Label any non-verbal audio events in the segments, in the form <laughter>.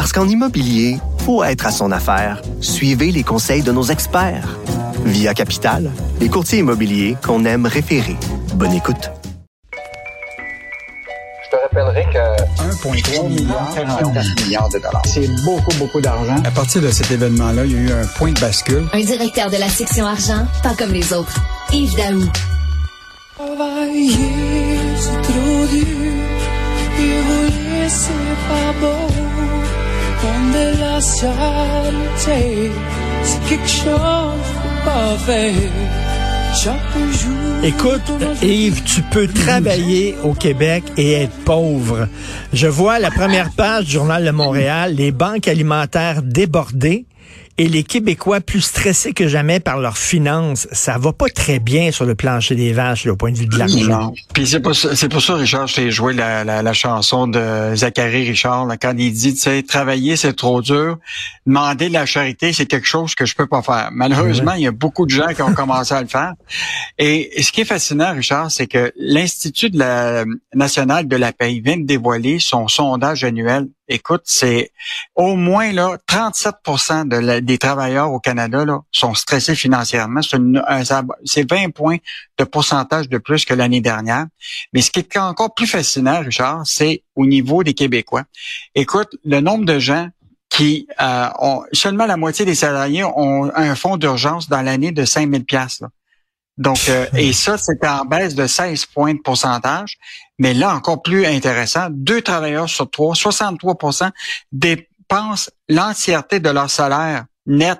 Parce qu'en immobilier, faut être à son affaire. Suivez les conseils de nos experts. Via Capital, les courtiers immobiliers qu'on aime référer. Bonne écoute. Je te rappellerai que 1,3 milliard, 44 milliards de dollars. C'est beaucoup, beaucoup d'argent. À partir de cet événement-là, il y a eu un point de bascule. Un directeur de la section argent, pas comme les autres. Yves Daou. Travailler, c'est trop dur. C'est pas beau. La c'est quelque chose. Écoute, Yves, tu peux travailler au Québec et être pauvre. Je vois la première page du Journal de Montréal, les banques alimentaires débordées et les Québécois plus stressés que jamais par leurs finances. Ça va pas très bien sur le plancher des vaches, là, au point de vue de l'argent. Puis c'est pour, pour ça, Richard, je t'ai joué la, la, la, chanson de Zachary Richard, là, quand il dit, tu sais, travailler, c'est trop dur. Demander de la charité, c'est quelque chose que je peux pas faire. Malheureusement, il y a beaucoup de gens qui ont commencé à le faire. Et, ce qui est fascinant, Richard, c'est que l'Institut de la national de la paix vient de dévoiler son sondage annuel écoute, c'est au moins là 37% de des travailleurs au Canada là, sont stressés financièrement. C'est 20 points de pourcentage de plus que l'année dernière. Mais ce qui est encore plus fascinant, Richard, c'est au niveau des Québécois. Écoute, le nombre de gens qui euh, ont seulement la moitié des salariés ont un fonds d'urgence dans l'année de 5000 pièces. Donc, euh, <laughs> et ça, c'est en baisse de 16 points de pourcentage. Mais là, encore plus intéressant, deux travailleurs sur trois, 63% dépensent l'entièreté de leur salaire net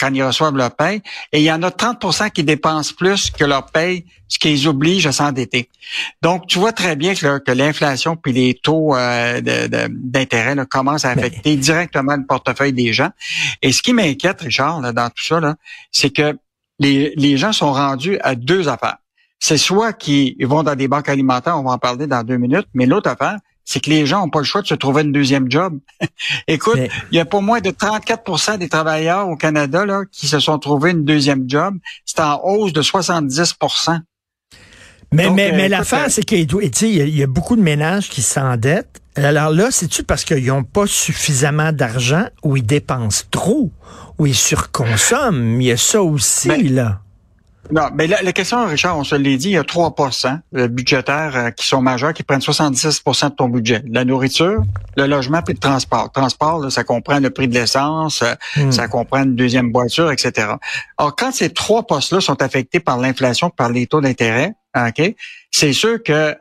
quand ils reçoivent leur paye. Et il y en a 30% qui dépensent plus que leur paye, ce qui les oblige à s'endetter. Donc, tu vois très bien que, que l'inflation puis les taux euh, d'intérêt commencent à affecter directement le portefeuille des gens. Et ce qui m'inquiète, Richard, là, dans tout ça, c'est que les, gens sont rendus à deux affaires. C'est soit qu'ils vont dans des banques alimentaires, on va en parler dans deux minutes, mais l'autre affaire, c'est que les gens n'ont pas le choix de se trouver une deuxième job. <laughs> Écoute, il y a pas moins de 34% des travailleurs au Canada là, qui se sont trouvés une deuxième job. C'est en hausse de 70% mais, mais, mais euh, l'affaire, euh, c'est qu'il y, y a beaucoup de ménages qui s'endettent. Alors là, c'est-tu parce qu'ils n'ont pas suffisamment d'argent ou ils dépensent trop ou ils surconsomment? Il y a ça aussi, ben, là. Non, mais la, la, question, Richard, on se l'a dit, il y a 3 euh, budgétaires qui sont majeurs, qui prennent 76% de ton budget. La nourriture, le logement, puis le transport. Le transport, ça comprend le prix de l'essence, hmm. ça comprend une deuxième voiture, etc. Alors, quand ces trois postes-là sont affectés par l'inflation, par les taux d'intérêt, OK? C'est sûr que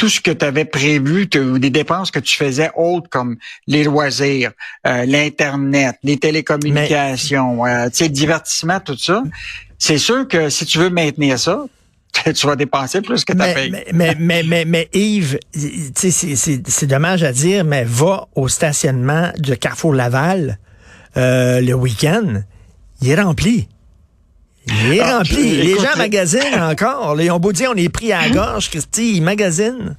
tout ce que tu avais prévu, des dépenses que tu faisais autres comme les loisirs, euh, l'internet, les télécommunications, euh, le divertissement, tout ça, c'est sûr que si tu veux maintenir ça, <laughs> tu vas dépenser plus que ta paye. Mais, mais, mais, mais, Yves, c'est dommage à dire, mais va au stationnement de Carrefour Laval euh, le week-end, il est rempli. Il est ah, rempli. Les gens magasinent encore. Ils ont beau dire on est pris à la gorge, Christy, ils magasinent.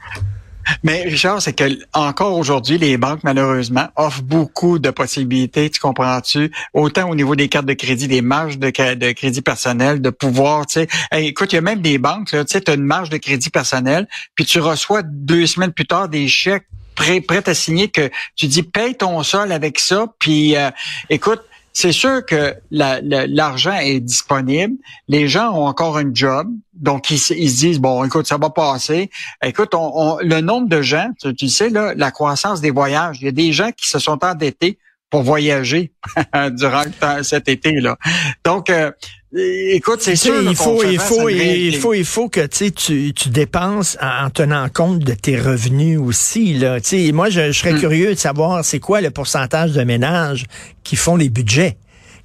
Mais Richard, c'est que encore aujourd'hui, les banques, malheureusement, offrent beaucoup de possibilités, tu comprends-tu? Autant au niveau des cartes de crédit, des marges de, crédit personnel, de pouvoir, tu sais. écoute, il y a même des banques, tu sais, tu as une marge de crédit personnel, puis tu reçois deux semaines plus tard des chèques prêts, prêts à signer que tu dis paye ton sol avec ça, puis euh, écoute, c'est sûr que l'argent est disponible. Les gens ont encore un job, donc ils, se disent bon, écoute, ça va passer. Écoute, le nombre de gens, tu, sais là, la croissance des voyages. Il y a des gens qui se sont endettés pour voyager <laughs> durant cet été là. Donc euh, Écoute, c'est sûr. Il faut, il faut, il faut, il faut que tu, tu dépenses en, tenant compte de tes revenus aussi. Là. moi, je, serais hmm. curieux de savoir c'est quoi le pourcentage de ménages qui font les budgets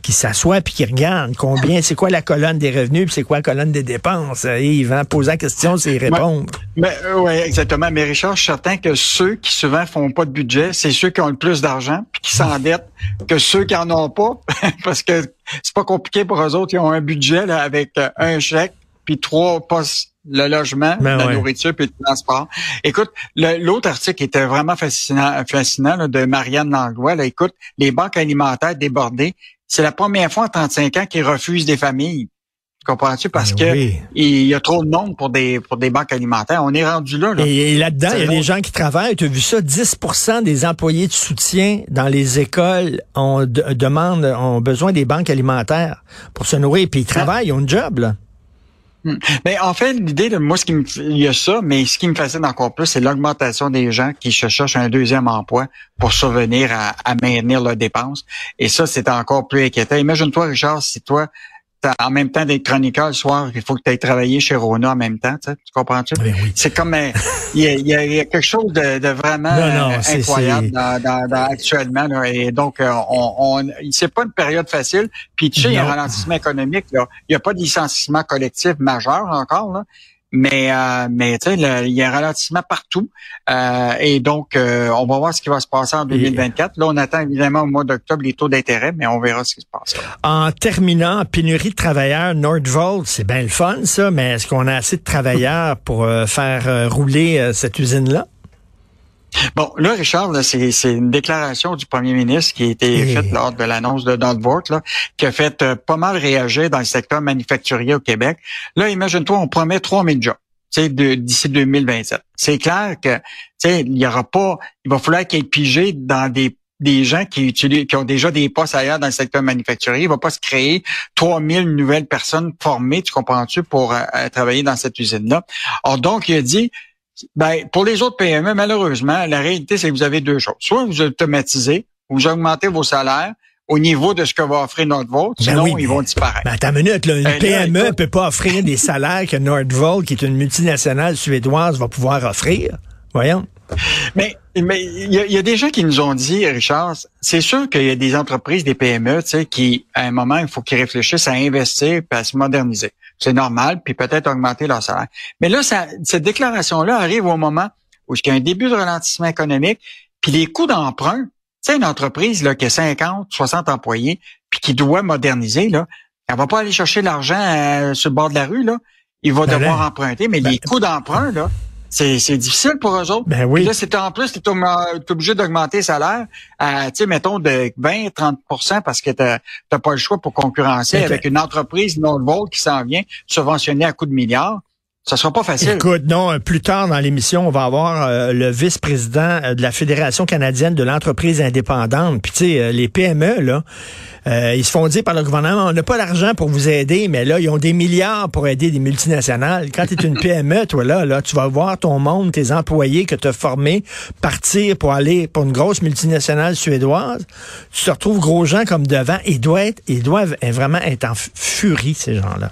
qui s'assoient puis qui regardent combien, c'est quoi la colonne des revenus puis c'est quoi la colonne des dépenses. Euh, Yves, hein, poser la question, c'est y répondre. Mais euh, oui, exactement. Mais Richard, je suis certain que ceux qui souvent font pas de budget, c'est ceux qui ont le plus d'argent puis qui s'endettent <laughs> que ceux qui en ont pas, <laughs> parce que c'est pas compliqué pour eux autres. Ils ont un budget là, avec euh, un chèque puis trois postes le logement, Ben la ouais. nourriture puis le transport. Écoute, l'autre article était vraiment fascinant, fascinant là, de Marianne Langlois. Là, écoute, les banques alimentaires débordées, c'est la première fois en 35 ans qu'ils refusent des familles. Tu comprends-tu? Parce Ben que oui. il y a trop de monde pour des pour des banques alimentaires. On est rendu là. là. Et, et là-dedans, il y a des gens qui travaillent. Tu as vu ça? 10% des employés de soutien dans les écoles ont, de- demandent, ont besoin des banques alimentaires pour se nourrir. Puis ils travaillent, ils ont un job, là. Mais en fait, l'idée de moi, ce qui me, il y a ça, mais ce qui me fascine encore plus, c'est l'augmentation des gens qui se cherchent un deuxième emploi pour survenir à, à maintenir leurs dépenses. Et ça, c'est encore plus inquiétant. Imagine-toi, Richard, si toi, en même temps d'être chroniqueur le soir, il faut que tu ailles travailler chez Rona en même temps, tu, comprends-tu? Ben oui. C'est comme un- il y, a, il y a- il y a quelque chose de, de vraiment Non, non, euh, incroyable dans, dans- dans- actuellement. là. et donc, euh, on, on, c'est pas une période facile. Puis tu sais, il y a un ralentissement économique. Là. Il n'y a pas de licenciement collectif majeur encore, là. Mais, euh, mais tu sais, il y a un ralentissement partout. Euh, et donc, euh, on va voir ce qui va se passer en 2024. Là, on attend évidemment au mois d'octobre les taux d'intérêt, mais on verra ce qui se passe. En terminant, pénurie de travailleurs, Nordvolt, c'est bien le fun, ça, mais est-ce qu'on a assez de travailleurs pour euh, faire euh, rouler euh, cette usine-là? Bon, là, Richard, là, c'est, c'est une déclaration du premier ministre qui a été Et- faite lors de l'annonce de Danvort, là, qui a fait euh, pas mal réagir dans le secteur manufacturier au Québec. Là, imagine-toi, on promet 3000 jobs. tu sais, de- d'ici 2027. C'est clair que tu sais, il y aura pas, il va falloir qu'il y ait pigé dans des des gens qui utilisent, qui ont déjà des postes ailleurs dans le secteur manufacturier. Il va pas se créer 3000 nouvelles personnes formées, tu comprends-tu, pour euh, travailler dans cette usine-là. Alors donc, il a dit, ben, pour les autres PME, malheureusement, la réalité, c'est que vous avez deux choses. Soit vous automatisez, vous augmentez vos salaires au niveau de ce que va offrir vôtre, Ben sinon oui, ils mais- vont disparaître. Ben, attends une minute, là, une Ben PME écoute- peut pas offrir des salaires que Nordvolt, qui est une multinationale suédoise, va pouvoir offrir. Voyons. Mais mais il y, a- il y a des gens qui nous ont dit, Richard, c'est sûr qu'il y a des entreprises, des PME, tu sais, qui, à un moment, il faut qu'ils réfléchissent à investir et à se moderniser. C'est normal, puis peut-être augmenter leur salaire. Mais là, ça, cette déclaration-là arrive au moment où il y a un début de ralentissement économique, puis les coûts d'emprunt, tu sais, une entreprise là, qui a 50, 60 employés, puis qui doit moderniser, là, elle va pas aller chercher l'argent euh, sur le bord de la rue, là. Il va Ben devoir là, emprunter, mais ben- les coûts d'emprunt, là, c'est c'est difficile pour eux autres. Ben Puis oui. là, c'est en plus, tu es, obligé d'augmenter le salaire à, tu sais, mettons, de 20-30% parce que tu n'as pas le choix pour concurrencer Ok. avec une entreprise non-vote qui s'en vient subventionnée à coups de milliards. Ça sera pas facile. Écoute, non, euh, plus tard dans l'émission, on va avoir euh, le vice-président euh, de la Fédération canadienne de l'entreprise indépendante. Puis tu sais, euh, les PME, là, euh, ils se font dire par le gouvernement, on n'a pas d'argent pour vous aider, mais là, ils ont des milliards pour aider des multinationales. Quand tu es une <laughs> PME, toi, là, là, tu vas voir ton monde, tes employés que tu as formés partir pour aller pour une grosse multinationale suédoise. Tu te retrouves gros gens comme devant. Ils doivent être, ils doivent vraiment être en furie, ces gens-là.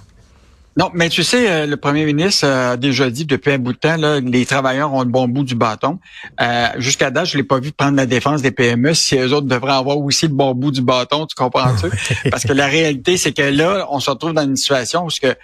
Non, mais tu sais, euh, le premier ministre euh, a déjà dit depuis un bout de temps, là, les travailleurs ont le bon bout du bâton. Euh, Jusqu'à date, je l'ai pas vu prendre la défense des PME. Si eux autres devraient avoir aussi le bon bout du bâton, tu comprends-tu? <laughs> Parce que la réalité, c'est que là, on se retrouve dans une situation où ce que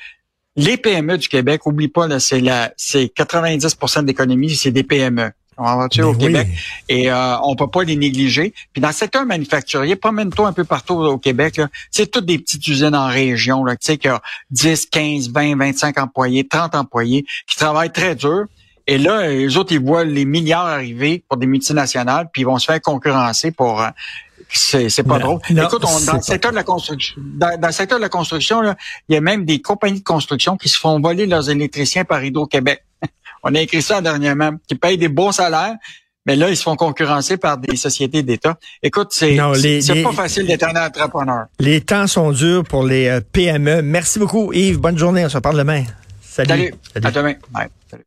les PME du Québec, oublie pas, c'est la, c'est 90% de l'économie, c'est des PME. On va tu Ben au oui. Québec et euh, on peut pas les négliger. Puis dans le secteur manufacturier, promène-toi un peu partout au Québec, c'est toutes des petites usines en région, là, tu sais, qui a 10, 15, 20, 25 employés, 30 employés, qui travaillent très dur. Et là, les autres, ils voient les milliards arriver pour des multinationales, puis ils vont se faire concurrencer pour... euh, c'est pas Non, drôle. non, Écoute, on, dans le secteur de la construction, dans, dans le secteur de la construction, là, il y a même des compagnies de construction qui se font voler leurs électriciens par Hydro-Québec. On a écrit ça dernièrement, qui payent des bons salaires, mais là, ils se font concurrencer par des sociétés d'État. Écoute, c'est pas facile d'être un entrepreneur. Les temps sont durs pour les euh, PME. Merci beaucoup, Yves. Bonne journée. On se parle demain. Salut. Salut. À demain. Salut.